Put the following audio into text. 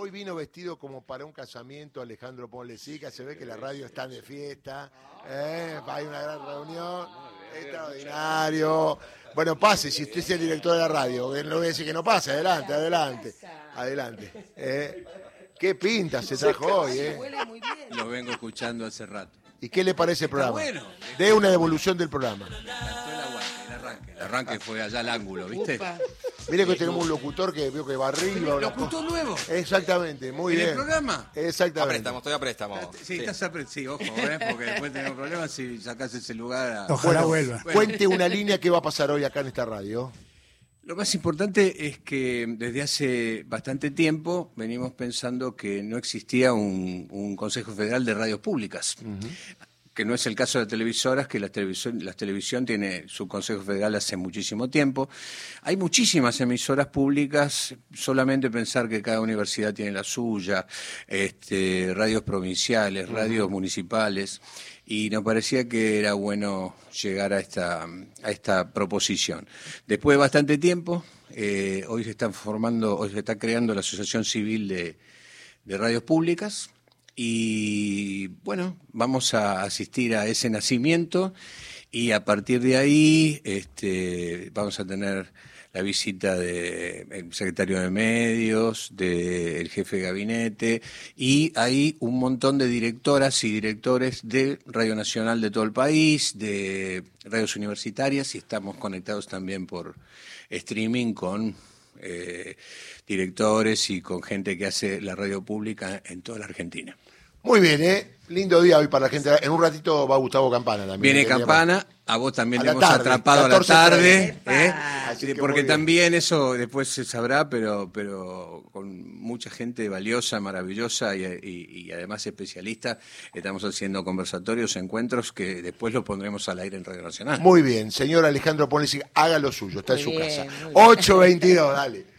Hoy vino vestido como para un casamiento Alejandro Ponlecica, se ve que la radio está de fiesta, ¿eh? hay una gran reunión, extraordinario. Bueno, pase, si usted es el director de la radio, no voy a decir que no pase, adelante, adelante, adelante. ¿eh? ¿Qué pinta se trajo hoy? ¿eh? Lo vengo escuchando hace rato. ¿Y qué le parece el programa? bueno. De una devolución del programa. El arranque, el arranque fue allá al ángulo, ¿viste? Mire que tenemos un locutor que veo que va arriba. ¿Locutor nuevo? Exactamente, muy ¿En bien. el programa? A Exactamente. préstamo, estoy a préstamo. Sí, estás a sí, ojo, ¿eh? porque después tenemos problemas si sacás ese lugar. a- Ojalá Bueno, vuelva. Cuente una línea que va a pasar hoy acá en esta radio. Lo más importante es que desde hace bastante tiempo venimos pensando que no existía un, un Consejo Federal de Radios Públicas. Que no es el caso de televisoras, que la televisión, la televisión tiene su Consejo Federal hace muchísimo tiempo. Hay muchísimas emisoras públicas, solamente pensar que cada universidad tiene la suya, este, radios provinciales, radios municipales, y nos parecía que era bueno llegar a esta, a esta proposición. Después de bastante tiempo, eh, hoy se están formando, hoy se está creando la Asociación Civil de, de Radios Públicas y bueno, vamos a asistir a ese nacimiento y a partir de ahí este, vamos a tener la visita del secretario de medios, del jefe de gabinete y hay un montón de directoras y directores de Radio Nacional de todo el país, de radios universitarias y estamos conectados también por streaming con eh, directores y con gente que hace la radio pública en toda la Argentina. Muy bien, ¿eh? Lindo día hoy para la gente. En un ratito va Gustavo Campana también. Viene Que Campana, a vos también A te la hemos tarde, atrapado a la 14:30. tarde, ¿eh? Así porque también eso después se sabrá, pero, pero con mucha gente valiosa, maravillosa y, y- y además especialista, estamos haciendo conversatorios, encuentros que después los pondremos al aire en Radio Nacional. Muy bien, señor Alejandro Ponleci, haga lo suyo, está en su bien, casa. muy bien. 8.22, dale.